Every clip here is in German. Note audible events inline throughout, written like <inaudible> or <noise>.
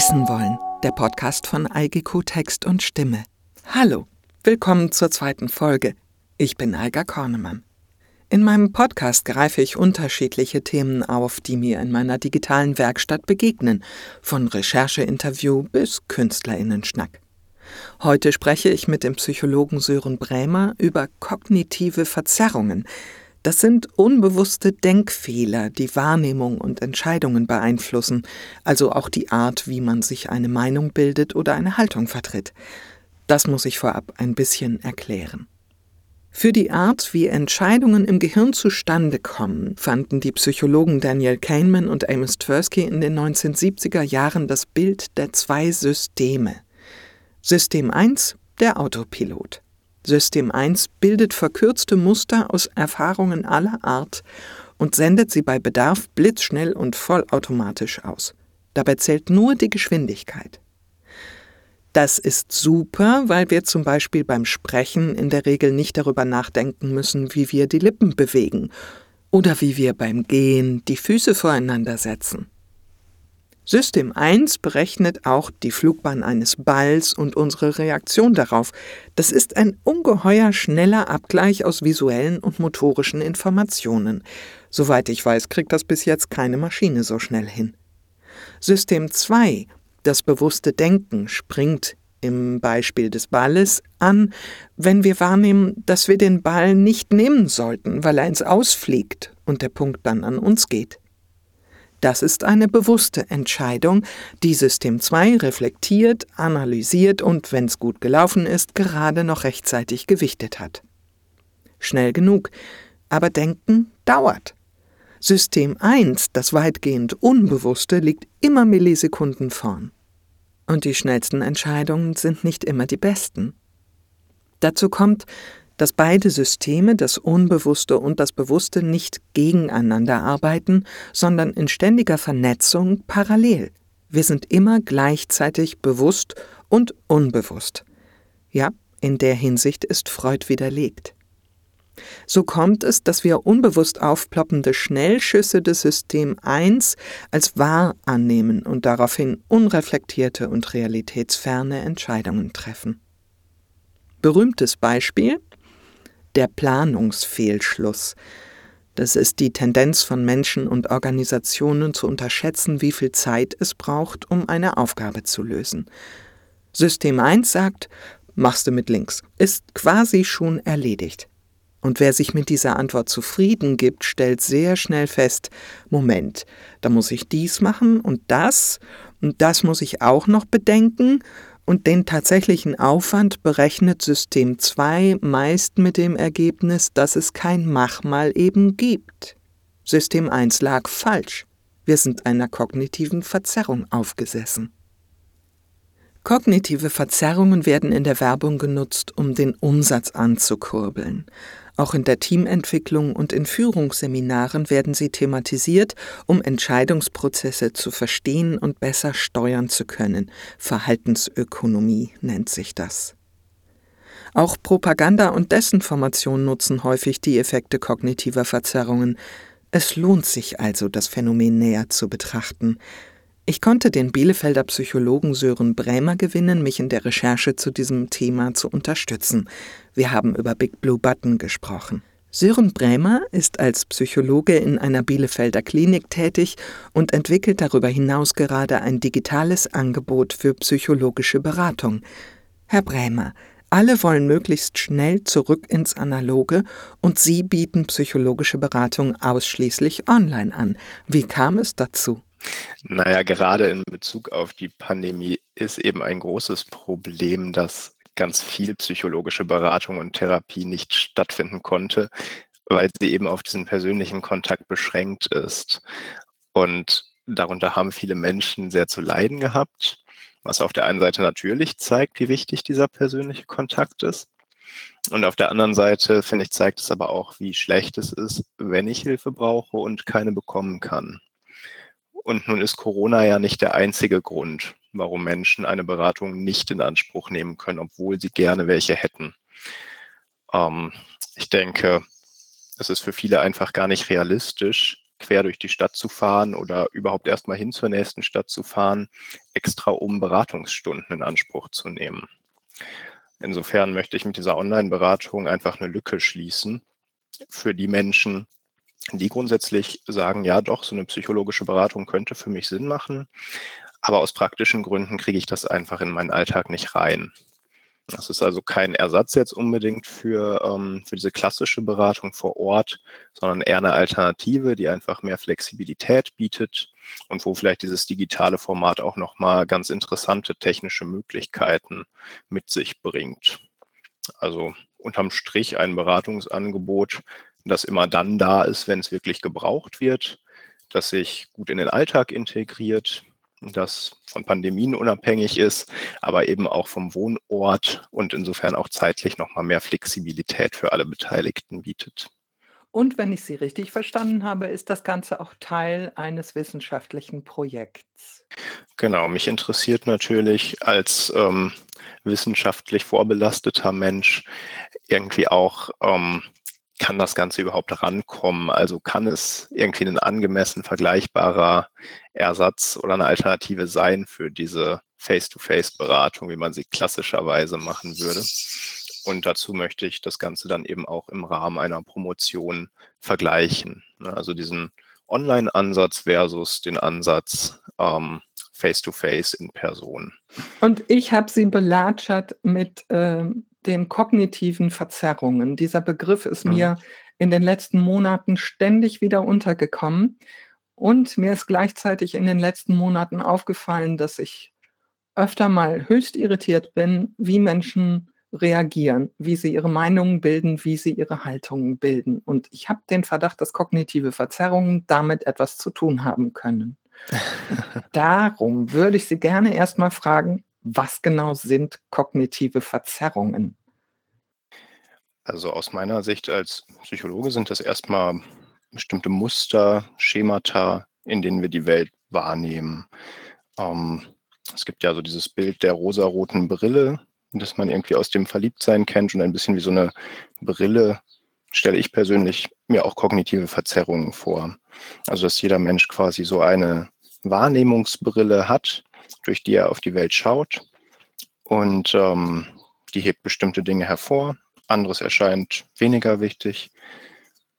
Wissen wollen, der Podcast von Algico Text und Stimme. Hallo, willkommen zur zweiten Folge. Ich bin Alga Kornemann. In meinem Podcast greife ich unterschiedliche Themen auf, die mir in meiner digitalen Werkstatt begegnen, von Rechercheinterview bis Künstlerinnenschnack. Heute spreche ich mit dem Psychologen Sören Brämer über kognitive Verzerrungen, das sind unbewusste Denkfehler, die Wahrnehmung und Entscheidungen beeinflussen, also auch die Art, wie man sich eine Meinung bildet oder eine Haltung vertritt. Das muss ich vorab ein bisschen erklären. Für die Art, wie Entscheidungen im Gehirn zustande kommen, fanden die Psychologen Daniel Kahneman und Amos Tversky in den 1970er Jahren das Bild der zwei Systeme. System 1, der Autopilot. System 1 bildet verkürzte Muster aus Erfahrungen aller Art und sendet sie bei Bedarf blitzschnell und vollautomatisch aus. Dabei zählt nur die Geschwindigkeit. Das ist super, weil wir zum Beispiel beim Sprechen in der Regel nicht darüber nachdenken müssen, wie wir die Lippen bewegen oder wie wir beim Gehen die Füße voreinander setzen. System 1 berechnet auch die Flugbahn eines Balls und unsere Reaktion darauf. Das ist ein ungeheuer schneller Abgleich aus visuellen und motorischen Informationen. Soweit ich weiß, kriegt das bis jetzt keine Maschine so schnell hin. System 2, das bewusste Denken, springt im Beispiel des Balles an, wenn wir wahrnehmen, dass wir den Ball nicht nehmen sollten, weil er ins Ausfliegt und der Punkt dann an uns geht. Das ist eine bewusste Entscheidung, die System 2 reflektiert, analysiert und, wenn es gut gelaufen ist, gerade noch rechtzeitig gewichtet hat. Schnell genug, aber Denken dauert. System 1, das weitgehend Unbewusste, liegt immer Millisekunden vorn. Und die schnellsten Entscheidungen sind nicht immer die besten. Dazu kommt, dass beide Systeme, das Unbewusste und das Bewusste, nicht gegeneinander arbeiten, sondern in ständiger Vernetzung parallel. Wir sind immer gleichzeitig bewusst und unbewusst. Ja, in der Hinsicht ist Freud widerlegt. So kommt es, dass wir unbewusst aufploppende Schnellschüsse des System 1 als wahr annehmen und daraufhin unreflektierte und realitätsferne Entscheidungen treffen. Berühmtes Beispiel der Planungsfehlschluss. Das ist die Tendenz von Menschen und Organisationen zu unterschätzen, wie viel Zeit es braucht, um eine Aufgabe zu lösen. System 1 sagt, machst du mit links, ist quasi schon erledigt. Und wer sich mit dieser Antwort zufrieden gibt, stellt sehr schnell fest, Moment, da muss ich dies machen und das, und das muss ich auch noch bedenken, und den tatsächlichen Aufwand berechnet System 2 meist mit dem Ergebnis, dass es kein Machmal eben gibt. System 1 lag falsch. Wir sind einer kognitiven Verzerrung aufgesessen. Kognitive Verzerrungen werden in der Werbung genutzt, um den Umsatz anzukurbeln. Auch in der Teamentwicklung und in Führungsseminaren werden sie thematisiert, um Entscheidungsprozesse zu verstehen und besser steuern zu können. Verhaltensökonomie nennt sich das. Auch Propaganda und Desinformation nutzen häufig die Effekte kognitiver Verzerrungen. Es lohnt sich also, das Phänomen näher zu betrachten. Ich konnte den Bielefelder Psychologen Sören Brämer gewinnen, mich in der Recherche zu diesem Thema zu unterstützen. Wir haben über Big Blue Button gesprochen. Sören Brämer ist als Psychologe in einer Bielefelder Klinik tätig und entwickelt darüber hinaus gerade ein digitales Angebot für psychologische Beratung. Herr Brämer, alle wollen möglichst schnell zurück ins Analoge und Sie bieten psychologische Beratung ausschließlich online an. Wie kam es dazu? Naja, gerade in Bezug auf die Pandemie ist eben ein großes Problem, dass ganz viel psychologische Beratung und Therapie nicht stattfinden konnte, weil sie eben auf diesen persönlichen Kontakt beschränkt ist. Und darunter haben viele Menschen sehr zu leiden gehabt, was auf der einen Seite natürlich zeigt, wie wichtig dieser persönliche Kontakt ist. Und auf der anderen Seite, finde ich, zeigt es aber auch, wie schlecht es ist, wenn ich Hilfe brauche und keine bekommen kann. Und nun ist Corona ja nicht der einzige Grund, warum Menschen eine Beratung nicht in Anspruch nehmen können, obwohl sie gerne welche hätten. Ähm, ich denke, es ist für viele einfach gar nicht realistisch, quer durch die Stadt zu fahren oder überhaupt erstmal hin zur nächsten Stadt zu fahren, extra um Beratungsstunden in Anspruch zu nehmen. Insofern möchte ich mit dieser Online-Beratung einfach eine Lücke schließen für die Menschen, die grundsätzlich sagen, ja doch, so eine psychologische Beratung könnte für mich Sinn machen, aber aus praktischen Gründen kriege ich das einfach in meinen Alltag nicht rein. Das ist also kein Ersatz jetzt unbedingt für, ähm, für diese klassische Beratung vor Ort, sondern eher eine Alternative, die einfach mehr Flexibilität bietet und wo vielleicht dieses digitale Format auch nochmal ganz interessante technische Möglichkeiten mit sich bringt. Also unterm Strich ein Beratungsangebot, das immer dann da ist, wenn es wirklich gebraucht wird, das sich gut in den Alltag integriert, das von Pandemien unabhängig ist, aber eben auch vom Wohnort und insofern auch zeitlich nochmal mehr Flexibilität für alle Beteiligten bietet. Und wenn ich Sie richtig verstanden habe, ist das Ganze auch Teil eines wissenschaftlichen Projekts. Genau, mich interessiert natürlich als ähm, wissenschaftlich vorbelasteter Mensch irgendwie auch, ähm, kann das Ganze überhaupt rankommen? Also kann es irgendwie ein angemessen vergleichbarer Ersatz oder eine Alternative sein für diese Face-to-Face-Beratung, wie man sie klassischerweise machen würde? Und dazu möchte ich das Ganze dann eben auch im Rahmen einer Promotion vergleichen. Ne? Also diesen Online-Ansatz versus den Ansatz ähm, Face-to-Face in Person. Und ich habe Sie belatschert mit ähm, den kognitiven Verzerrungen. Dieser Begriff ist mhm. mir in den letzten Monaten ständig wieder untergekommen. Und mir ist gleichzeitig in den letzten Monaten aufgefallen, dass ich öfter mal höchst irritiert bin, wie Menschen reagieren, wie sie ihre Meinungen bilden, wie sie ihre Haltungen bilden. Und ich habe den Verdacht, dass kognitive Verzerrungen damit etwas zu tun haben können. <laughs> Darum würde ich Sie gerne erstmal fragen, was genau sind kognitive Verzerrungen? Also aus meiner Sicht als Psychologe sind das erstmal bestimmte Muster, Schemata, in denen wir die Welt wahrnehmen. Ähm, es gibt ja so dieses Bild der rosaroten Brille, das man irgendwie aus dem Verliebtsein kennt und ein bisschen wie so eine Brille stelle ich persönlich mir auch kognitive Verzerrungen vor. Also dass jeder Mensch quasi so eine Wahrnehmungsbrille hat, durch die er auf die Welt schaut. Und ähm, die hebt bestimmte Dinge hervor, anderes erscheint weniger wichtig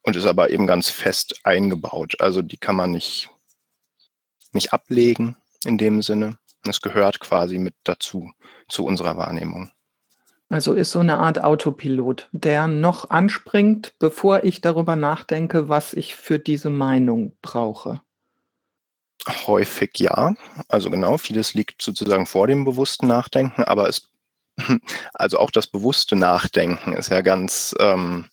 und ist aber eben ganz fest eingebaut. Also die kann man nicht, nicht ablegen in dem Sinne. Es gehört quasi mit dazu, zu unserer Wahrnehmung. Also ist so eine Art Autopilot, der noch anspringt, bevor ich darüber nachdenke, was ich für diese Meinung brauche. Häufig ja. Also genau, vieles liegt sozusagen vor dem bewussten Nachdenken, aber es, <laughs> also auch das bewusste Nachdenken ist ja ganz, ähm,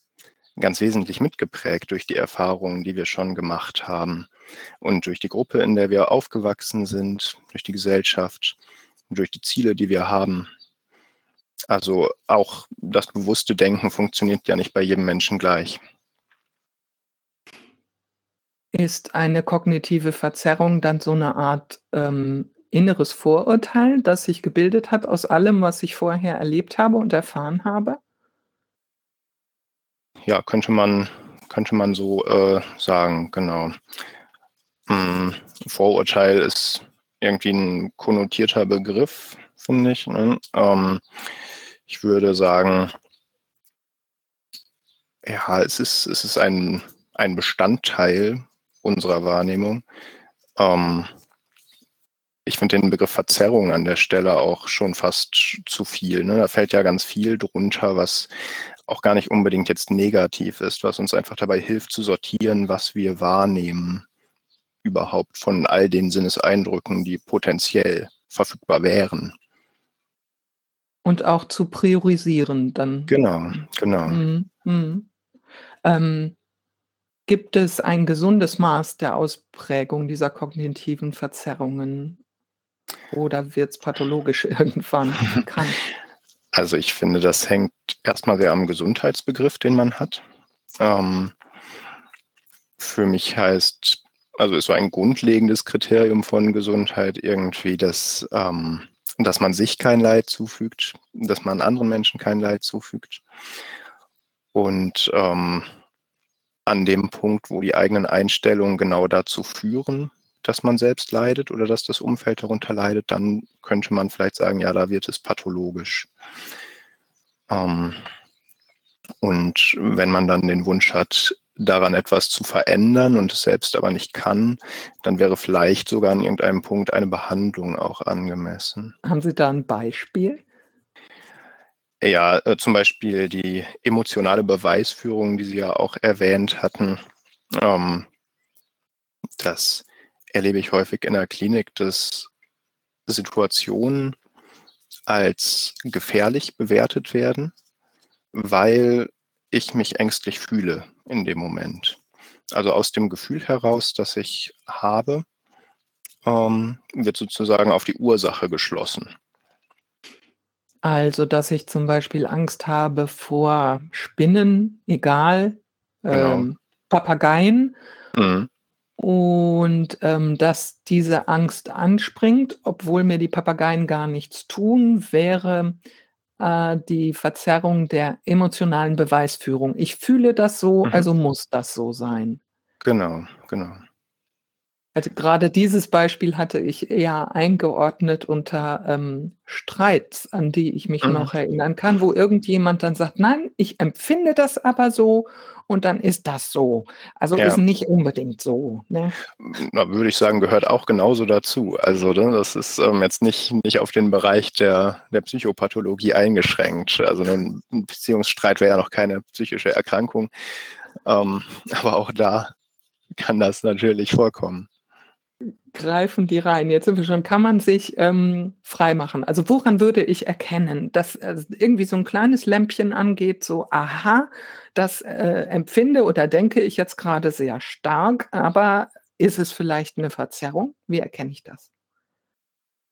ganz wesentlich mitgeprägt durch die Erfahrungen, die wir schon gemacht haben und durch die Gruppe, in der wir aufgewachsen sind, durch die Gesellschaft, durch die Ziele, die wir haben. Also auch das bewusste Denken funktioniert ja nicht bei jedem Menschen gleich. Ist eine kognitive Verzerrung dann so eine Art ähm, inneres Vorurteil, das sich gebildet hat aus allem, was ich vorher erlebt habe und erfahren habe? Ja, könnte man, könnte man so äh, sagen, genau. Hm, Vorurteil ist irgendwie ein konnotierter Begriff, finde ich. Ne? Ähm, ich würde sagen, ja, es ist, es ist ein, ein Bestandteil unserer Wahrnehmung. Ähm, ich finde den Begriff Verzerrung an der Stelle auch schon fast zu viel. Ne? Da fällt ja ganz viel drunter, was auch gar nicht unbedingt jetzt negativ ist, was uns einfach dabei hilft zu sortieren, was wir wahrnehmen überhaupt von all den Sinneseindrücken, die potenziell verfügbar wären. Und auch zu priorisieren dann. Genau, genau. Mhm. Mhm. Ähm, Gibt es ein gesundes Maß der Ausprägung dieser kognitiven Verzerrungen oder wird es pathologisch <laughs> irgendwann krank? Also ich finde, das hängt erstmal sehr am Gesundheitsbegriff, den man hat. Ähm, für mich heißt, also ist so ein grundlegendes Kriterium von Gesundheit irgendwie, dass, ähm, dass man sich kein Leid zufügt, dass man anderen Menschen kein Leid zufügt. Und ähm, an dem Punkt, wo die eigenen Einstellungen genau dazu führen, dass man selbst leidet oder dass das Umfeld darunter leidet, dann könnte man vielleicht sagen, ja, da wird es pathologisch. Ähm, und wenn man dann den Wunsch hat, daran etwas zu verändern und es selbst aber nicht kann, dann wäre vielleicht sogar an irgendeinem Punkt eine Behandlung auch angemessen. Haben Sie da ein Beispiel? Ja, äh, zum Beispiel die emotionale Beweisführung, die Sie ja auch erwähnt hatten. Ähm, das erlebe ich häufig in der Klinik, dass Situationen als gefährlich bewertet werden, weil ich mich ängstlich fühle in dem Moment. Also aus dem Gefühl heraus, das ich habe, ähm, wird sozusagen auf die Ursache geschlossen. Also, dass ich zum Beispiel Angst habe vor Spinnen, egal, Genau. ähm, Papageien Mhm. und, ähm, dass diese Angst anspringt, obwohl mir die Papageien gar nichts tun, wäre, äh, die Verzerrung der emotionalen Beweisführung. Ich fühle das so, Mhm. also muss das so sein. Genau, genau. Also, grade dieses Beispiel hatte ich eher eingeordnet unter, ähm, Streits, an die ich mich Mhm. noch erinnern kann, wo irgendjemand dann sagt: „Nein, ich empfinde das aber so und dann ist das so.“ Also, ist Ja. nicht unbedingt so, ne? Na, würde ich sagen, gehört auch genauso dazu. Also, ne, das ist, ähm, jetzt nicht nicht auf den Bereich der der Psychopathologie eingeschränkt. Also, 'nen 'n Beziehungsstreit wäre ja noch keine psychische Erkrankung. Ähm, aber auch da kann das natürlich vorkommen. Greifen die rein? Jetzt sind wir schon kann man sich, ähm, freimachen? Also, woran würde ich erkennen, dass, äh, irgendwie so 'n kleines Lämpchen angeht, so: „Aha, das, äh, empfinde oder denke ich jetzt grade sehr stark, aber ist es vielleicht 'ne Verzerrung?“ Wie erkenne ich das?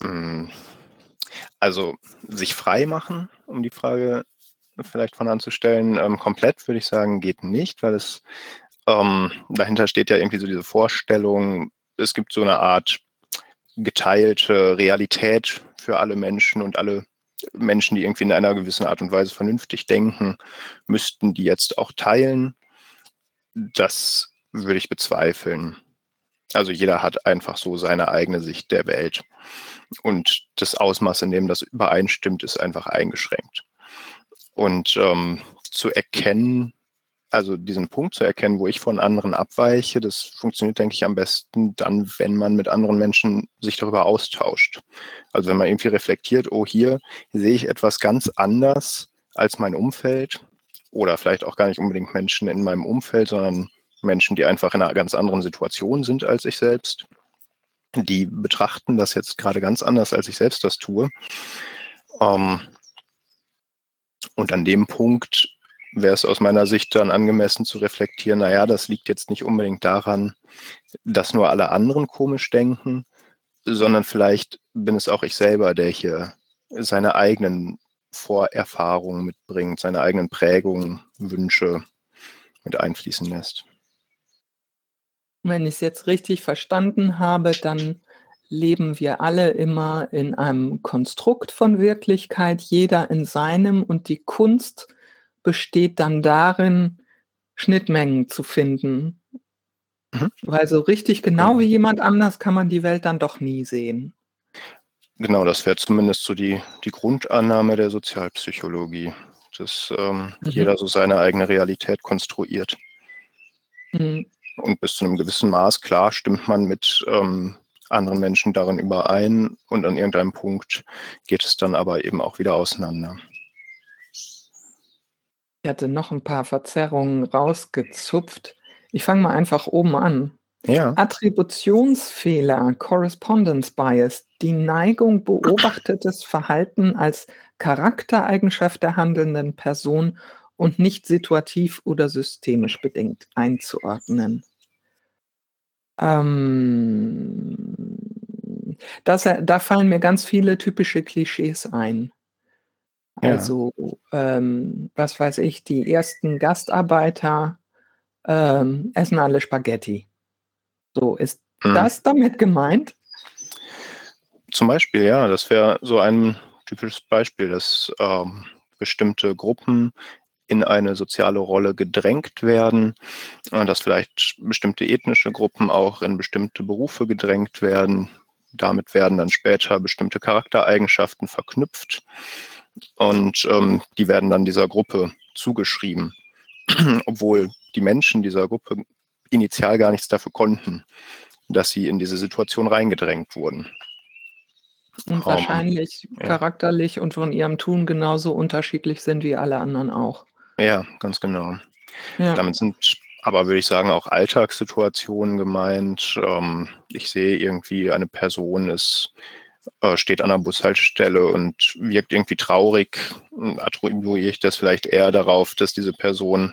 Hm, also, sich freimachen, um die Frage vielleicht von anzustellen, ähm, komplett würde ich sagen, geht nicht, weil es ähm, dahinter steht ja irgendwie so diese Vorstellung, es gibt so 'ne Art geteilte Realität für alle Menschen und alle Menschen, die irgendwie in einer gewissen Art und Weise vernünftig denken, müssten die jetzt auch teilen. Das würde ich bezweifeln. Also, jeder hat einfach so seine eigene Sicht der Welt. Und das Ausmaß, in dem das übereinstimmt, ist einfach eingeschränkt. Und, ähm, zu erkennen also, diesen Punkt zu erkennen, wo ich von anderen abweiche, das funktioniert, denke ich, am besten dann, wenn man mit anderen Menschen sich darüber austauscht. Also, wenn man irgendwie reflektiert: „Oh, hier sehe ich etwas ganz anders als mein Umfeld“ oder vielleicht auch gar nicht unbedingt Menschen in meinem Umfeld, sondern Menschen, die einfach in 'ner ganz anderen Situation sind als ich selbst. Die betrachten das jetzt grade ganz anders, als ich selbst das tue. Ähm und an dem Punkt wäre es aus meiner Sicht dann angemessen zu reflektieren: „Na ja, das liegt jetzt nicht unbedingt daran, dass nur alle anderen komisch denken, sondern vielleicht bin es auch ich selber, der hier seine eigenen Vorerfahrungen mitbringt, seine eigenen Prägungen, Wünsche mit einfließen lässt.“ Wenn ich's jetzt richtig verstanden habe, dann leben wir alle immer in einem Konstrukt von Wirklichkeit, jeder in seinem und die Kunst besteht dann darin, Schnittmengen zu finden. Mhm. Weil so richtig genau wie jemand anders kann man die Welt dann doch nie sehen. Genau, das wäre zumindest so die die Grundannahme der Sozialpsychologie, dass, ähm, Mhm. jeder so seine eigene Realität konstruiert. Mhm. Und bis zu 'nem gewissen Maß, klar, stimmt man mit, ähm, anderen Menschen darin überein und an irgendeinem Punkt geht es dann aber eben auch wieder auseinander. Ich hatte noch 'n paar Verzerrungen rausgezupft. Ich fange mal einfach oben an. Ja. Attributionsfehler, Correspondence Bias, die Neigung, beobachtetes Verhalten als Charaktereigenschaft der handelnden Person und nicht situativ oder systemisch bedingt einzuordnen. Ähm, das äh, da fallen mir ganz viele typische Klischees ein. Ja. Also, ähm, was weiß ich, die ersten Gastarbeiter, ähm, essen alle Spaghetti. So, ist Mhm. das damit gemeint? Zum Beispiel, ja, das wäre so ein typisches Beispiel, dass, ähm, bestimmte Gruppen in eine soziale Rolle gedrängt werden, dass vielleicht bestimmte ethnische Gruppen auch in bestimmte Berufe gedrängt werden. Damit werden dann später bestimmte Charaktereigenschaften verknüpft und ähm, die werden dann dieser Gruppe zugeschrieben, <clears throat> obwohl die Menschen dieser Gruppe initial gar nichts dafür konnten, dass sie in diese Situation reingedrängt wurden. Und um, wahrscheinlich ja. charakterlich und von ihrem Tun genauso unterschiedlich sind wie alle anderen auch. Ja, ganz genau. Ja. Damit sind aber, würde ich sagen, auch Alltagssituationen gemeint. Ähm, ich sehe irgendwie, eine Person ist, äh, steht an einer Bushaltestelle und wirkt irgendwie traurig. Attribuiere ich das vielleicht eher darauf, dass diese Person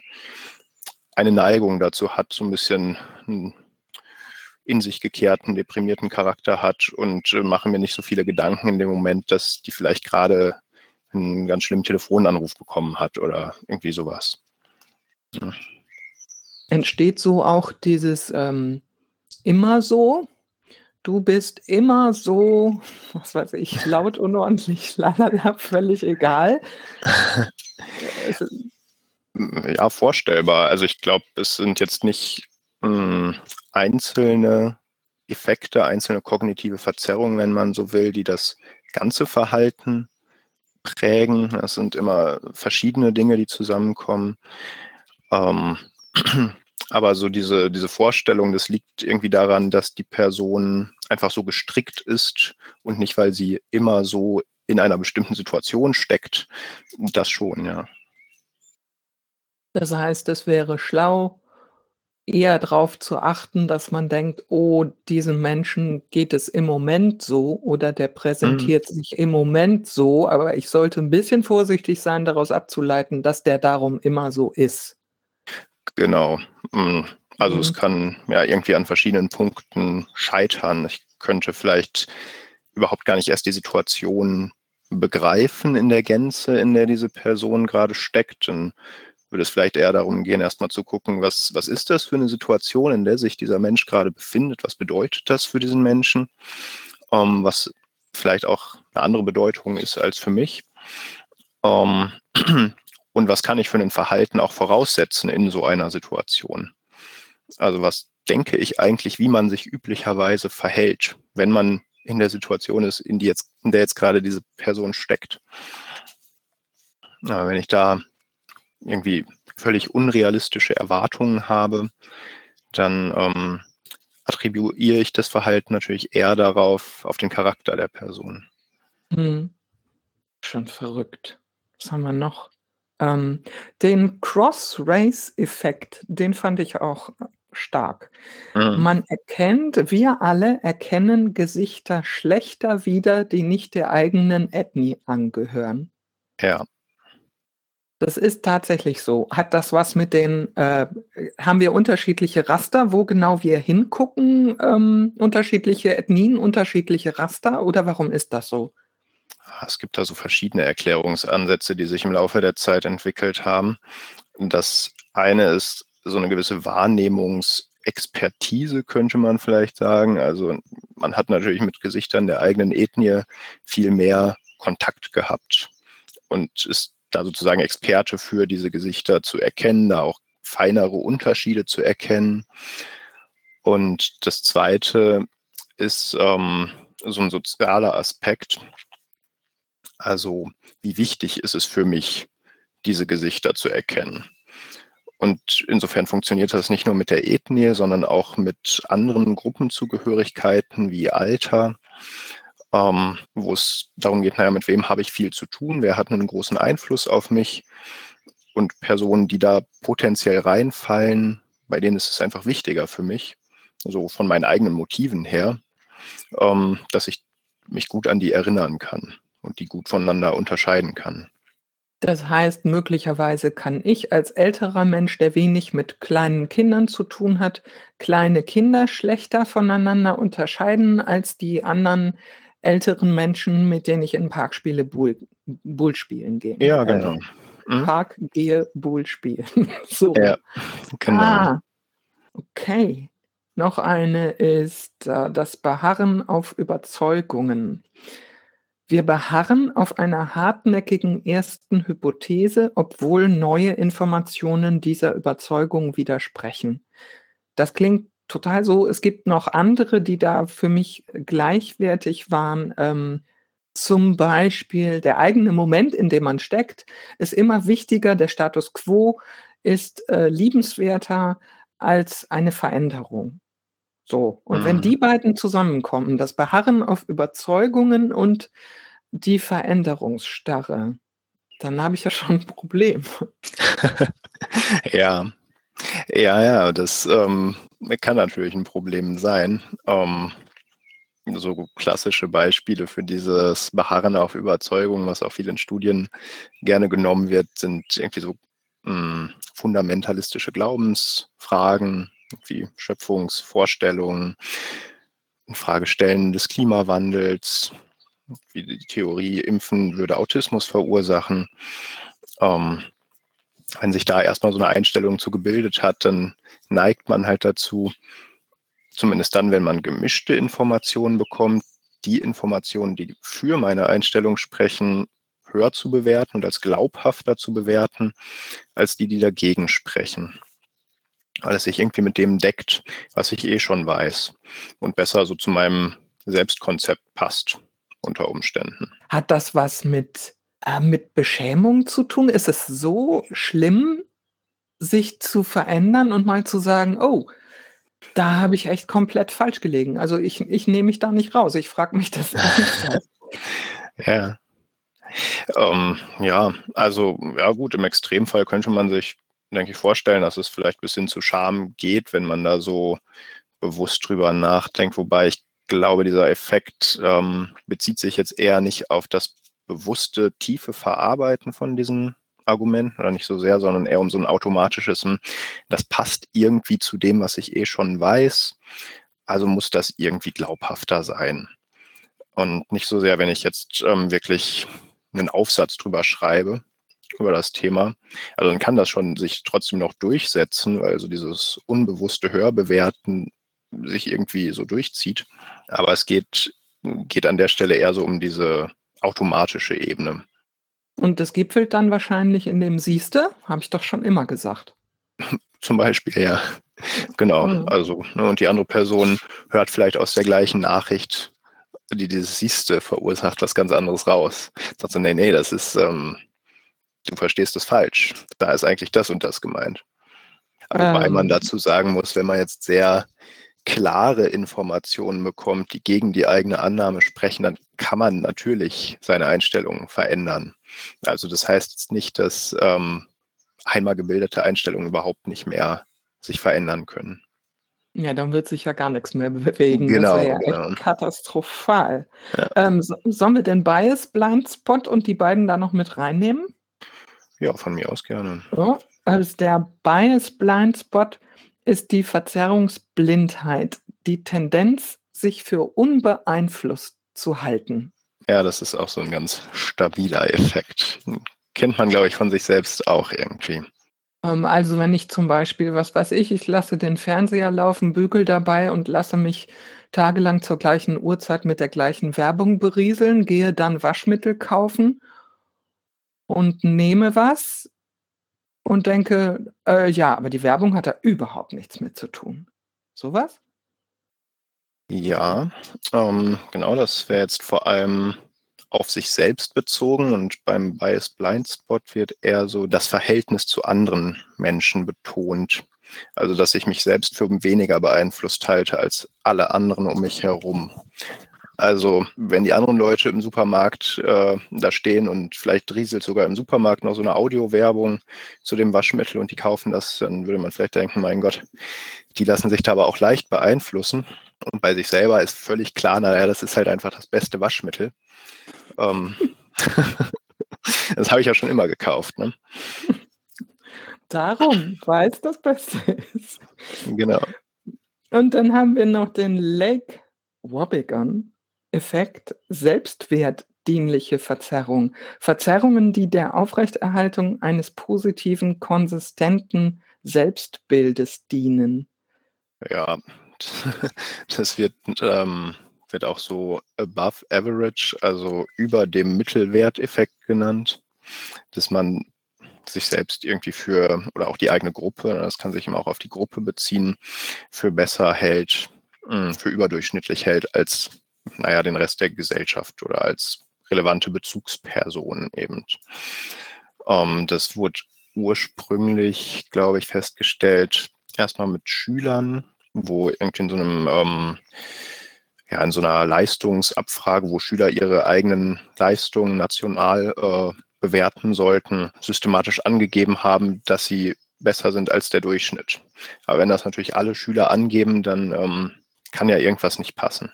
eine Neigung dazu hat, so ein bisschen einen in sich gekehrten, deprimierten Charakter hat und äh, mache mir nicht so viele Gedanken in dem Moment, dass die vielleicht gerade einen ganz schlimmen Telefonanruf bekommen hat oder irgendwie sowas. Ja. Entsteht so auch dieses ähm, immer so? Du bist immer so, was weiß ich, laut, unordentlich, lalala, völlig egal. <laughs> ja, vorstellbar. Also ich glaube, es sind jetzt nicht mh, hm, einzelne Effekte, einzelne kognitive Verzerrungen, wenn man so will, die das ganze Verhalten prägen. Das sind immer verschiedene Dinge, die zusammenkommen. Ähm, aber so diese, diese Vorstellung, das liegt irgendwie daran, dass die Person einfach so gestrickt ist und nicht, weil sie immer so in einer bestimmten Situation steckt. Das schon, ja. Das heißt, es wäre schlau, eher darauf zu achten, dass man denkt, oh, diesem Menschen geht es im Moment so oder der Mhm. präsentiert sich im Moment so, aber ich sollte ein bisschen vorsichtig sein, daraus abzuleiten, dass der darum immer so ist. Genau. Also, es mhm. kann ja irgendwie an verschiedenen Punkten scheitern. Ich könnte vielleicht überhaupt gar nicht erst die Situation begreifen in der Gänze, in der diese Person gerade steckt. Dann würde es vielleicht eher darum gehen, erstmal zu gucken, was, was ist das für eine Situation, in der sich dieser Mensch gerade befindet, was bedeutet das für diesen Menschen, ähm, was vielleicht auch eine andere Bedeutung ist als für mich. Ähm, <clears throat> und was kann ich für ein Verhalten auch voraussetzen in so einer Situation? Also was denke ich eigentlich, wie man sich üblicherweise verhält, wenn man in der Situation ist, in, die jetzt, in der jetzt gerade diese Person steckt. Ja, wenn ich da irgendwie völlig unrealistische Erwartungen habe, dann ähm, attribuiere ich das Verhalten natürlich eher darauf, auf den Charakter der Person. Hm. Schon verrückt. Was haben wir noch? Ähm, den Cross-Race-Effekt, den fand ich auch stark. Mhm. Man erkennt, wir alle erkennen Gesichter schlechter wieder, die nicht der eigenen Ethnie angehören. Ja. Das ist tatsächlich so. Hat das was mit den, äh, haben wir unterschiedliche Raster, wo genau wir hingucken, ähm, unterschiedliche Ethnien, unterschiedliche Raster oder warum ist das so? Es gibt da so verschiedene Erklärungsansätze, die sich im Laufe der Zeit entwickelt haben. Das eine ist so eine gewisse Wahrnehmungsexpertise, könnte man vielleicht sagen. Also man hat natürlich mit Gesichtern der eigenen Ethnie viel mehr Kontakt gehabt und ist da sozusagen Experte für diese Gesichter zu erkennen, da auch feinere Unterschiede zu erkennen. Und das Zweite ist ähm, so ein sozialer Aspekt. Also wie wichtig ist es für mich, diese Gesichter zu erkennen? Und insofern funktioniert das nicht nur mit der Ethnie, sondern auch mit anderen Gruppenzugehörigkeiten wie Alter ähm, wo es darum geht, naja, mit wem habe ich viel zu tun, wer hat einen großen Einfluss auf mich? Und Personen, die da potenziell reinfallen, bei denen ist es einfach wichtiger für mich, so von meinen eigenen Motiven her, ähm, dass ich mich gut an die erinnern kann und die gut voneinander unterscheiden kann. Das heißt, möglicherweise kann ich als älterer Mensch, der wenig mit kleinen Kindern zu tun hat, kleine Kinder schlechter voneinander unterscheiden als die anderen älteren Menschen, mit denen ich in Park spiele, Bull, Bull spielen gehe. Ja, äh, genau. Mhm. Park gehe, Bull spielen. <laughs> so. Ja, genau. Ah, okay. Noch eine ist äh, das Beharren auf Überzeugungen. Wir beharren auf einer hartnäckigen ersten Hypothese, obwohl neue Informationen dieser Überzeugung widersprechen. Das klingt total so. Es gibt noch andere, die da für mich gleichwertig waren. Ähm, zum Beispiel der eigene Moment, in dem man steckt, ist immer wichtiger. Der Status quo ist äh, liebenswerter als eine Veränderung. So, und mhm. wenn die beiden zusammenkommen, das Beharren auf Überzeugungen und die Veränderungsstarre, dann habe ich ja schon ein Problem. <laughs> ja, ja, ja, das ähm, kann natürlich ein Problem sein. Ähm, so klassische Beispiele für dieses Beharren auf Überzeugungen, was auch vielen Studien gerne genommen wird, sind irgendwie so mh, hm, fundamentalistische Glaubensfragen, wie Schöpfungsvorstellungen, Fragestellen des Klimawandels, wie die Theorie, Impfen würde Autismus verursachen. Ähm, wenn sich da erstmal so eine Einstellung zu gebildet hat, dann neigt man halt dazu, zumindest dann, wenn man gemischte Informationen bekommt, die Informationen, die für meine Einstellung sprechen, höher zu bewerten und als glaubhafter zu bewerten, als die, die dagegen sprechen. Weil es sich irgendwie mit dem deckt, was ich eh schon weiß und besser so zu meinem Selbstkonzept passt unter Umständen. Hat das was mit, äh, mit Beschämung zu tun? Ist es so schlimm, sich zu verändern und mal zu sagen, oh, da habe ich echt komplett falsch gelegen. Also ich, ich nehme mich da nicht raus. Ich frage mich das. <laughs> ja. Ähm, ja, also ja gut, im Extremfall könnte man sich, denke ich, vorstellen, dass es vielleicht bis hin zu Scham geht, wenn man da so bewusst drüber nachdenkt. Wobei ich glaube, dieser Effekt ähm, bezieht sich jetzt eher nicht auf das bewusste, tiefe Verarbeiten von diesen Argument oder nicht so sehr, sondern eher um so ein automatisches, hm, das passt irgendwie zu dem, was ich eh schon weiß. Also muss das irgendwie glaubhafter sein. Und nicht so sehr, wenn ich jetzt ähm, wirklich einen Aufsatz drüber schreibe, über das Thema. Also dann kann das schon sich trotzdem noch durchsetzen, weil so dieses unbewusste Hörbewerten sich irgendwie so durchzieht. Aber es geht, geht an der Stelle eher so um diese automatische Ebene. Und das gipfelt dann wahrscheinlich in dem Siehste, habe ich doch schon immer gesagt. <laughs> Zum Beispiel, ja. <laughs> Genau. Mhm. Also, ne, und die andere Person hört vielleicht aus der gleichen Nachricht, die dieses Siehste verursacht, was ganz anderes raus. Sagt so, nee, nee, das ist, ähm, du verstehst es falsch. Da ist eigentlich das und das gemeint. Wobei ähm. man dazu sagen muss, wenn man jetzt sehr klare Informationen bekommt, die gegen die eigene Annahme sprechen, dann kann man natürlich seine Einstellungen verändern. Also das heißt jetzt nicht, dass ähm, einmal gebildete Einstellungen überhaupt nicht mehr sich verändern können. Ja, dann wird sich ja gar nichts mehr bewegen. Genau, das wäre ja genau. echt katastrophal. Ja. Ähm, so, sollen wir den Bias Blind Spot und die beiden da noch mit reinnehmen? Ja, von mir aus gerne. So, also der Bias Blind Spot ist die Verzerrungsblindheit, die Tendenz, sich für unbeeinflusst zu halten. Ja, das ist auch so ein ganz stabiler Effekt. Kennt man, glaube ich, von sich selbst auch irgendwie. Ähm, also wenn ich zum Beispiel, was weiß ich, ich lasse den Fernseher laufen, bügel dabei und lasse mich tagelang zur gleichen Uhrzeit mit der gleichen Werbung berieseln, gehe dann Waschmittel kaufen und nehme was und denke, äh, ja, aber die Werbung hat da überhaupt nichts mit zu tun. Sowas? Ja, ähm, genau, das wäre jetzt vor allem auf sich selbst bezogen und beim Bias Blind Spot wird eher so das Verhältnis zu anderen Menschen betont. Also, dass ich mich selbst für weniger beeinflusst halte als alle anderen um mich herum. Also, wenn die anderen Leute im Supermarkt äh, da stehen und vielleicht rieselt sogar im Supermarkt noch so eine Audiowerbung zu dem Waschmittel und die kaufen das, dann würde man vielleicht denken, mein Gott, die lassen sich da aber auch leicht beeinflussen. Und bei sich selber ist völlig klar, naja, das ist halt einfach das beste Waschmittel. Ähm, <laughs> das habe ich ja schon immer gekauft. Ne? Darum, weil es das Beste ist. Genau. Und dann haben wir noch den Lake Wobbegong-Effekt, selbstwertdienliche Verzerrung. Verzerrungen, die der Aufrechterhaltung eines positiven, konsistenten Selbstbildes dienen. Ja, <laughs> das wird ähm, wird auch so above average, also über dem Mittelwerteffekt genannt, dass man sich selbst irgendwie für, oder auch die eigene Gruppe, das kann sich immer auch auf die Gruppe beziehen, für besser hält, hm, für überdurchschnittlich hält als, naja, den Rest der Gesellschaft oder als relevante Bezugspersonen eben. Ähm, das wurde ursprünglich, glaube ich, festgestellt, erstmal mit Schülern, wo irgendwie in so einem, ähm, ja, in so einer Leistungsabfrage, wo Schüler ihre eigenen Leistungen national äh, bewerten sollten, systematisch angegeben haben, dass sie besser sind als der Durchschnitt. Aber wenn das natürlich alle Schüler angeben, dann ähm, kann ja irgendwas nicht passen.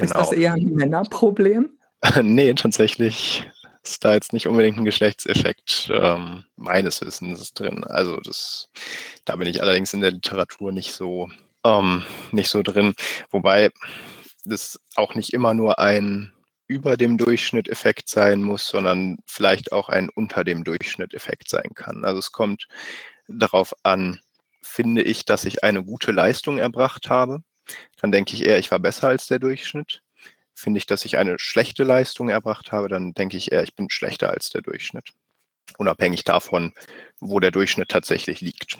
Ist genau. das eher ein Männerproblem? <laughs> nee, tatsächlich ist da jetzt nicht unbedingt ein Geschlechtseffekt ähm, meines Wissens drin. Also das, da bin ich allerdings in der Literatur nicht so, ähm, nicht so drin. Wobei das auch nicht immer nur ein über dem Durchschnitt Effekt sein muss, sondern vielleicht auch ein unter dem Durchschnitt Effekt sein kann. Also es kommt darauf an, finde ich, dass ich eine gute Leistung erbracht habe, dann denke ich eher, ich war besser als der Durchschnitt finde ich, dass ich eine schlechte Leistung erbracht habe, dann denke ich eher, ich bin schlechter als der Durchschnitt. Unabhängig davon, wo der Durchschnitt tatsächlich liegt.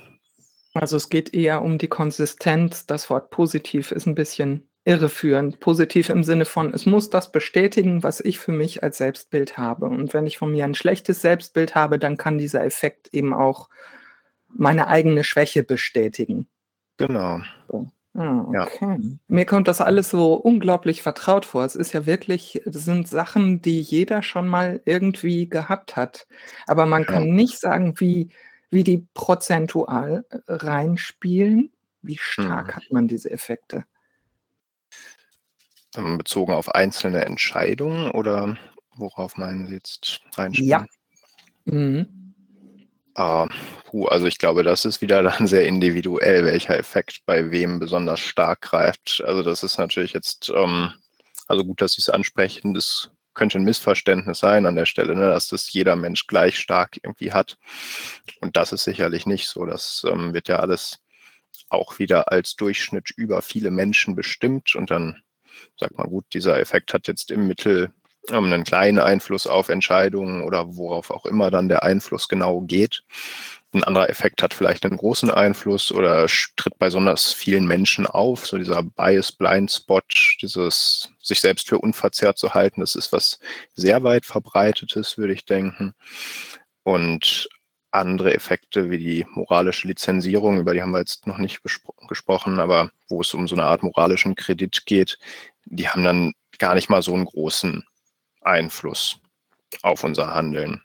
Also es geht eher um die Konsistenz. Das Wort positiv ist ein bisschen irreführend. Positiv im Sinne von, es muss das bestätigen, was ich für mich als Selbstbild habe. Und wenn ich von mir ein schlechtes Selbstbild habe, dann kann dieser Effekt eben auch meine eigene Schwäche bestätigen. Genau. So. Ah, Ja. Mir kommt das alles so unglaublich vertraut vor. Es ist ja wirklich das sind Sachen, die jeder schon mal irgendwie gehabt hat. Aber man kann nicht sagen, wie wie die prozentual, reinspielen. Wie stark Mhm. hat man diese Effekte? Ähm, bezogen auf einzelne Entscheidungen oder worauf meinen Sie jetzt Ja. Mhm. Ah, puh, also ich glaube, das ist wieder <laughs> dann sehr individuell, welcher Effekt bei wem besonders stark greift. Also das ist natürlich jetzt, ähm, also gut, dass Sie es ansprechen, das könnte ein Missverständnis sein an der Stelle, ne, dass das jeder Mensch gleich stark irgendwie hat. Und das ist sicherlich nicht so. Das ähm, wird ja alles auch wieder als Durchschnitt über viele Menschen bestimmt. Und dann sagt man, gut, dieser Effekt hat jetzt im Mittel einen kleinen Einfluss auf Entscheidungen oder worauf auch immer dann der Einfluss genau geht. Ein anderer Effekt hat vielleicht einen großen Einfluss oder tritt bei besonders vielen Menschen auf. So dieser Bias Blind Spot, dieses sich selbst für unverzerrt zu halten, das ist was sehr weit verbreitetes, würde ich denken. Und andere Effekte wie die moralische Lizenzierung, über die haben wir jetzt noch nicht gesprochen, aber wo es um so eine Art moralischen Kredit geht, die haben dann gar nicht mal so einen großen Einfluss auf unser Handeln.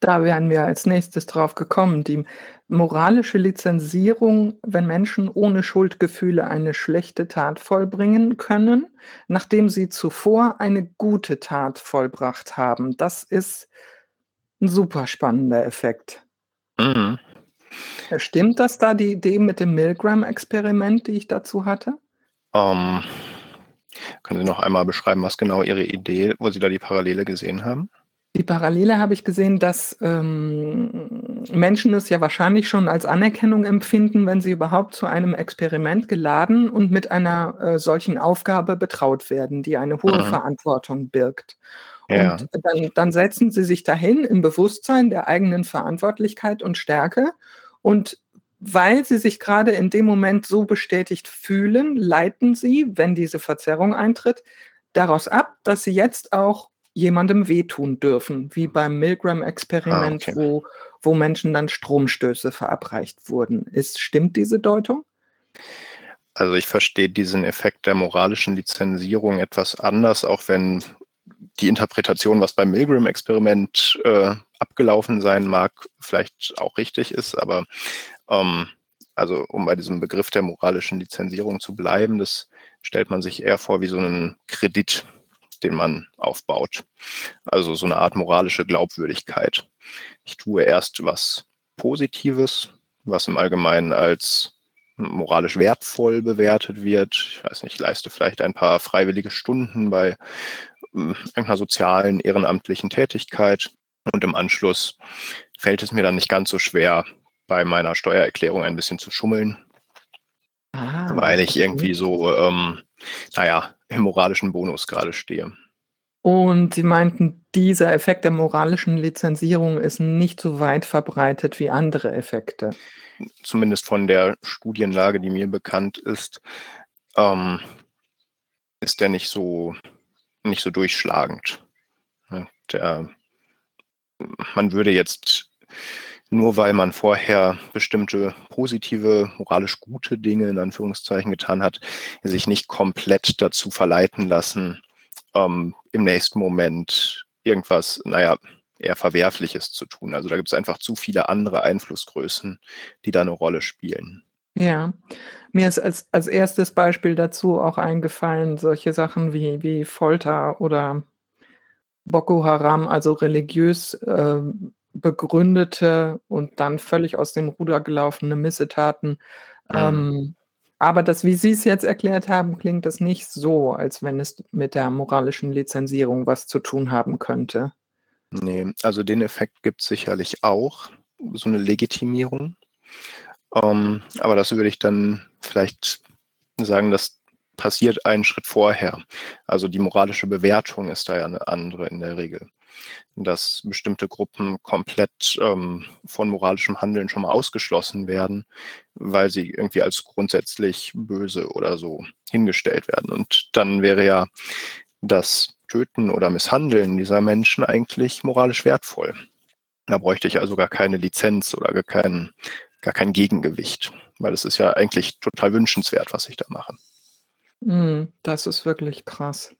Da wären wir als nächstes drauf gekommen. Die moralische Lizenzierung, wenn Menschen ohne Schuldgefühle eine schlechte Tat vollbringen können, nachdem sie zuvor eine gute Tat vollbracht haben. Das ist ein super spannender Effekt. Mhm. Stimmt das da, die Idee mit dem Milgram-Experiment, die ich dazu hatte? Um, ähm, können Sie noch einmal beschreiben, was genau Ihre Idee, wo Sie da die Parallele gesehen haben? Die Parallele habe ich gesehen, dass ähm, Menschen es ja wahrscheinlich schon als Anerkennung empfinden, wenn sie überhaupt zu einem Experiment geladen und mit einer äh, solchen Aufgabe betraut werden, die eine hohe mhm. Verantwortung birgt. Ja. Und dann, dann setzen sie sich dahin im Bewusstsein der eigenen Verantwortlichkeit und Stärke und weil sie sich gerade in dem Moment so bestätigt fühlen, leiten sie, wenn diese Verzerrung eintritt, daraus ab, dass sie jetzt auch jemandem wehtun dürfen, wie beim Milgram-Experiment, ah, okay. wo, wo Menschen dann Stromstöße verabreicht wurden. Ist, stimmt diese Deutung? Also ich verstehe diesen Effekt der moralischen Lizenzierung etwas anders, auch wenn die Interpretation, was beim Milgram-Experiment äh, abgelaufen sein mag, vielleicht auch richtig ist, aber ähm, also um bei diesem Begriff der moralischen Lizenzierung zu bleiben, das stellt man sich eher vor wie so einen Kredit, den man aufbaut. Also so eine Art moralische Glaubwürdigkeit. Ich tue erst was Positives, was im Allgemeinen als moralisch wertvoll bewertet wird. Ich weiß nicht, ich leiste vielleicht ein paar freiwillige Stunden bei hm, irgendeiner sozialen, ehrenamtlichen Tätigkeit und im Anschluss fällt es mir dann nicht ganz so schwer, bei meiner Steuererklärung ein bisschen zu schummeln, ah, weil ich irgendwie so, ähm, naja, im moralischen Bonus gerade stehe. Und Sie meinten, dieser Effekt der moralischen Lizenzierung ist nicht so weit verbreitet wie andere Effekte. Zumindest von der Studienlage, die mir bekannt ist, ähm, ist der nicht so, nicht so durchschlagend. Der, man würde jetzt nur weil man vorher bestimmte positive, moralisch gute Dinge in Anführungszeichen getan hat, sich nicht komplett dazu verleiten lassen, ähm, im nächsten Moment irgendwas, naja, eher Verwerfliches zu tun. Also da gibt es einfach zu viele andere Einflussgrößen, die da eine Rolle spielen. Ja, mir ist als, als erstes Beispiel dazu auch eingefallen, solche Sachen wie, wie Folter oder Boko Haram, also religiös äh, begründete und dann völlig aus dem Ruder gelaufene Missetaten. Mhm. Ähm, aber das, wie Sie es jetzt erklärt haben, klingt das nicht so, als wenn es mit der moralischen Lizenzierung was zu tun haben könnte. Nee, also den Effekt gibt es sicherlich auch, so eine Legitimierung. Ähm, aber das würde ich dann vielleicht sagen, das passiert einen Schritt vorher. Also die moralische Bewertung ist da ja eine andere in der Regel dass bestimmte Gruppen komplett ähm, von moralischem Handeln schon mal ausgeschlossen werden, weil sie irgendwie als grundsätzlich böse oder so hingestellt werden. Und dann wäre ja das Töten oder Misshandeln dieser Menschen eigentlich moralisch wertvoll. Da bräuchte ich also gar keine Lizenz oder gar kein, gar kein Gegengewicht, weil es ist ja eigentlich total wünschenswert, was ich da mache. Hm, das ist wirklich krass.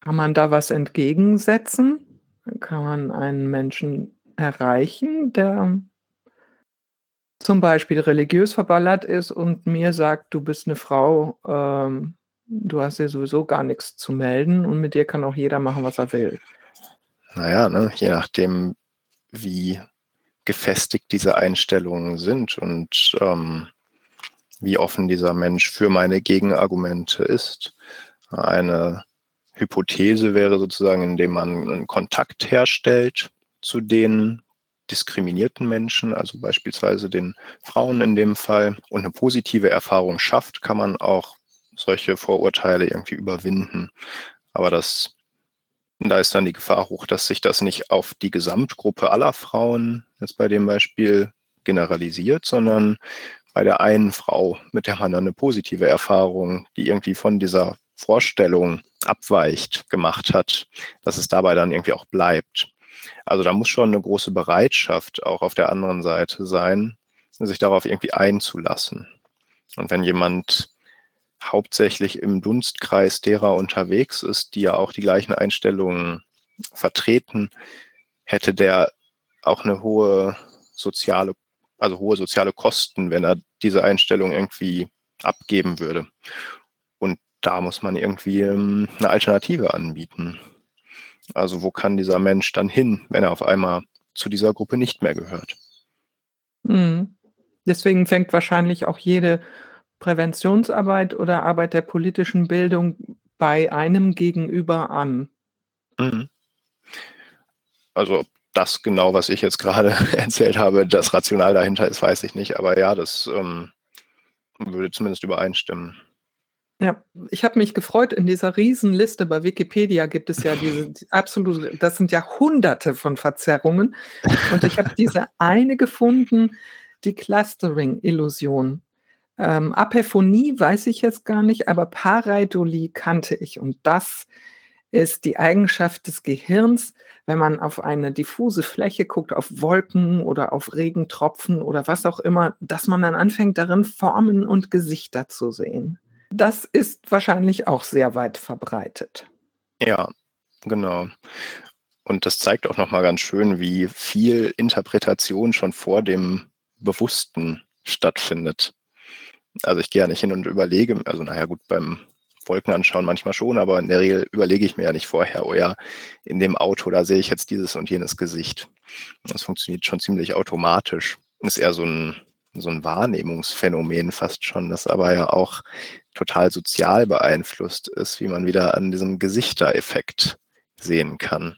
Kann man da was entgegensetzen? Kann man einen Menschen erreichen, der zum Beispiel religiös verballert ist und mir sagt, du bist eine Frau, ähm, du hast dir sowieso gar nichts zu melden und mit dir kann auch jeder machen, was er will. Naja, ne, je nachdem, wie gefestigt diese Einstellungen sind und ähm, wie offen dieser Mensch für meine Gegenargumente ist. Eine Hypothese wäre sozusagen, indem man einen Kontakt herstellt zu den diskriminierten Menschen, also beispielsweise den Frauen in dem Fall, und eine positive Erfahrung schafft, kann man auch solche Vorurteile irgendwie überwinden. Aber das, da ist dann die Gefahr hoch, dass sich das nicht auf die Gesamtgruppe aller Frauen jetzt bei dem Beispiel generalisiert, sondern bei der einen Frau, mit der man dann eine positive Erfahrung, die irgendwie von dieser Vorstellung abweicht, gemacht hat, dass es dabei dann irgendwie auch bleibt. Also da muss schon eine große Bereitschaft auch auf der anderen Seite sein, sich darauf irgendwie einzulassen. Und wenn jemand hauptsächlich im Dunstkreis derer unterwegs ist, die ja auch die gleichen Einstellungen vertreten, hätte der auch eine hohe soziale, also hohe soziale Kosten, wenn er diese Einstellung irgendwie abgeben würde da muss man irgendwie ähm, eine Alternative anbieten. Also wo kann dieser Mensch dann hin, wenn er auf einmal zu dieser Gruppe nicht mehr gehört? Mhm. Deswegen fängt wahrscheinlich auch jede Präventionsarbeit oder Arbeit der politischen Bildung bei einem Gegenüber an. Mhm. Also das genau, was ich jetzt gerade <laughs> erzählt habe, das Rational dahinter ist, weiß ich nicht. Aber ja, das ähm, würde zumindest übereinstimmen. Ja, ich habe mich gefreut, in dieser Riesenliste bei Wikipedia gibt es ja diese absolute, das sind ja Hunderte von Verzerrungen. Und ich habe diese <laughs> eine gefunden, die Clustering-Illusion. Ähm, Apophonie weiß ich jetzt gar nicht, aber Pareidolie kannte ich. Und das ist die Eigenschaft des Gehirns, wenn man auf eine diffuse Fläche guckt, auf Wolken oder auf Regentropfen oder was auch immer, dass man dann anfängt, darin Formen und Gesichter zu sehen. Das ist wahrscheinlich auch sehr weit verbreitet. Ja, genau. Und das zeigt auch nochmal ganz schön, wie viel Interpretation schon vor dem Bewussten stattfindet. Also ich gehe ja nicht hin und überlege, also naja gut, beim Wolken anschauen manchmal schon, aber in der Regel überlege ich mir ja nicht vorher, oh ja, in dem Auto, da sehe ich jetzt dieses und jenes Gesicht. Das funktioniert schon ziemlich automatisch. Ist eher so ein so ein Wahrnehmungsphänomen fast schon, das aber ja auch total sozial beeinflusst ist, wie man wieder an diesem Gesichtereffekt sehen kann.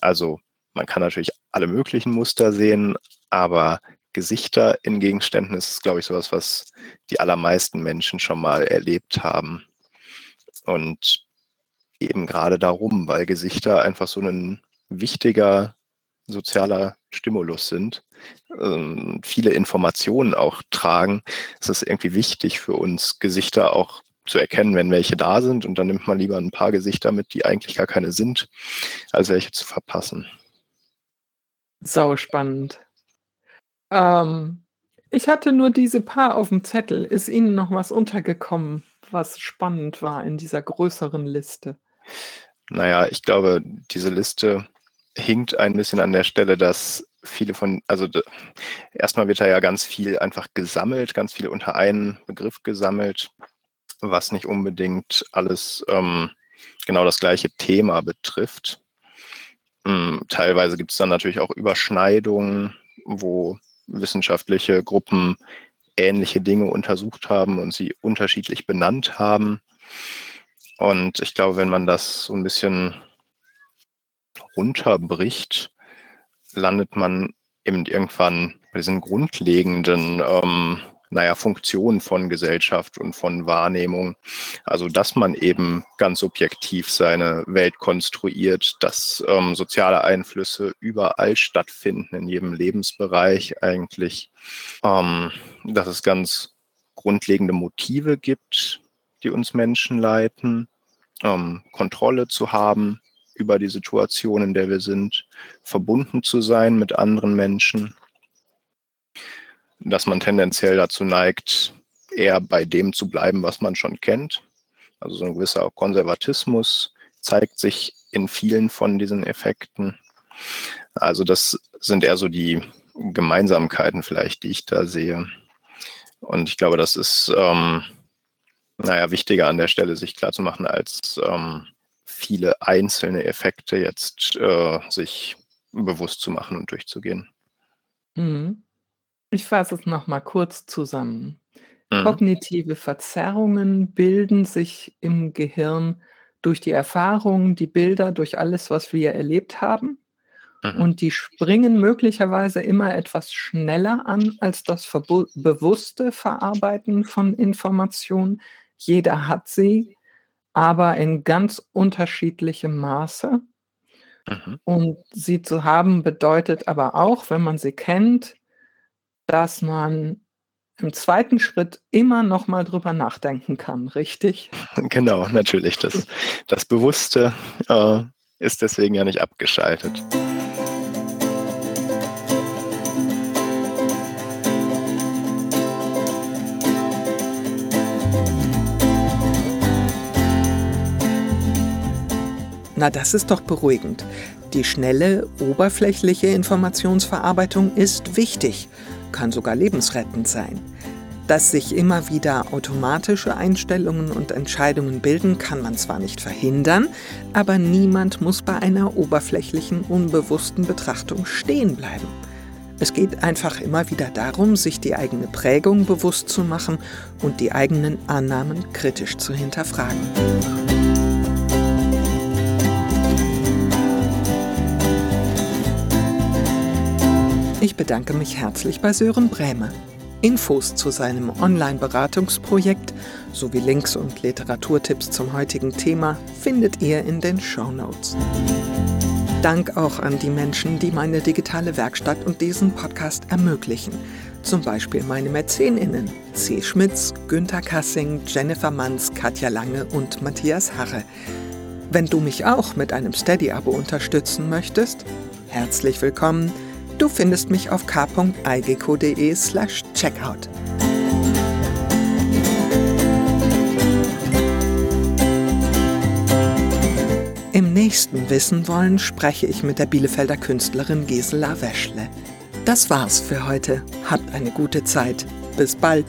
Also man kann natürlich alle möglichen Muster sehen, aber Gesichter in Gegenständen ist, glaube ich, sowas, was die allermeisten Menschen schon mal erlebt haben. Und eben gerade darum, weil Gesichter einfach so ein wichtiger sozialer Stimulus sind, ähm, viele Informationen auch tragen. Es ist irgendwie wichtig für uns, Gesichter auch zu erkennen, wenn welche da sind. Und dann nimmt man lieber ein paar Gesichter mit, die eigentlich gar keine sind, als welche zu verpassen. Sau spannend. Ähm, ich hatte nur diese paar auf dem Zettel. Ist Ihnen noch was untergekommen, was spannend war in dieser größeren Liste? Naja, ich glaube, diese Liste hinkt ein bisschen an der Stelle, dass viele von, also erstmal wird da ja ganz viel einfach gesammelt, ganz viel unter einen Begriff gesammelt, was nicht unbedingt alles ähm, genau das gleiche Thema betrifft. Ähm, teilweise gibt es dann natürlich auch Überschneidungen, wo wissenschaftliche Gruppen ähnliche Dinge untersucht haben und sie unterschiedlich benannt haben. Und ich glaube, wenn man das so ein bisschen runterbricht, landet man eben irgendwann bei diesen grundlegenden ähm, naja, Funktionen von Gesellschaft und von Wahrnehmung. Also, dass man eben ganz subjektiv seine Welt konstruiert, dass ähm, soziale Einflüsse überall stattfinden, in jedem Lebensbereich eigentlich, ähm, dass es ganz grundlegende Motive gibt, die uns Menschen leiten, ähm, Kontrolle zu haben über die Situation, in der wir sind, verbunden zu sein mit anderen Menschen, dass man tendenziell dazu neigt, eher bei dem zu bleiben, was man schon kennt. Also so ein gewisser Konservatismus zeigt sich in vielen von diesen Effekten. Also das sind eher so die Gemeinsamkeiten vielleicht, die ich da sehe. Und ich glaube, das ist, ähm, naja, wichtiger an der Stelle, sich klarzumachen, als ähm, viele einzelne Effekte jetzt äh, sich bewusst zu machen und durchzugehen. Mhm. Ich fasse es nochmal kurz zusammen. Mhm. Kognitive Verzerrungen bilden sich im Gehirn durch die Erfahrungen, die Bilder, durch alles, was wir erlebt haben. Mhm. Und die springen möglicherweise immer etwas schneller an als das bewusste Verarbeiten von Informationen. Jeder hat sie aber in ganz unterschiedlichem Maße. Mhm. Und sie zu haben bedeutet aber auch, wenn man sie kennt, dass man im zweiten Schritt immer noch mal drüber nachdenken kann, richtig? <laughs> Genau, natürlich. Das, das Bewusste äh, ist deswegen ja nicht abgeschaltet. Na, das ist doch beruhigend. Die schnelle, oberflächliche Informationsverarbeitung ist wichtig, kann sogar lebensrettend sein. Dass sich immer wieder automatische Einstellungen und Entscheidungen bilden, kann man zwar nicht verhindern, aber niemand muss bei einer oberflächlichen, unbewussten Betrachtung stehen bleiben. Es geht einfach immer wieder darum, sich die eigene Prägung bewusst zu machen und die eigenen Annahmen kritisch zu hinterfragen. Ich bedanke mich herzlich bei Sören Bräme. Infos zu seinem Online-Beratungsprojekt sowie Links und Literaturtipps zum heutigen Thema findet ihr in den Show Notes. Dank auch an die Menschen, die meine digitale Werkstatt und diesen Podcast ermöglichen. Zum Beispiel meine MäzenInnen C. Schmitz, Günther Kassing, Jennifer Manns, Katja Lange und Matthias Harre. Wenn du mich auch mit einem Steady-Abo unterstützen möchtest, herzlich willkommen – Du findest mich auf k.igco.de slash checkout. Im nächsten Wissen wollen spreche ich mit der Bielefelder Künstlerin Gisela Weschle. Das war's für heute. Habt eine gute Zeit. Bis bald.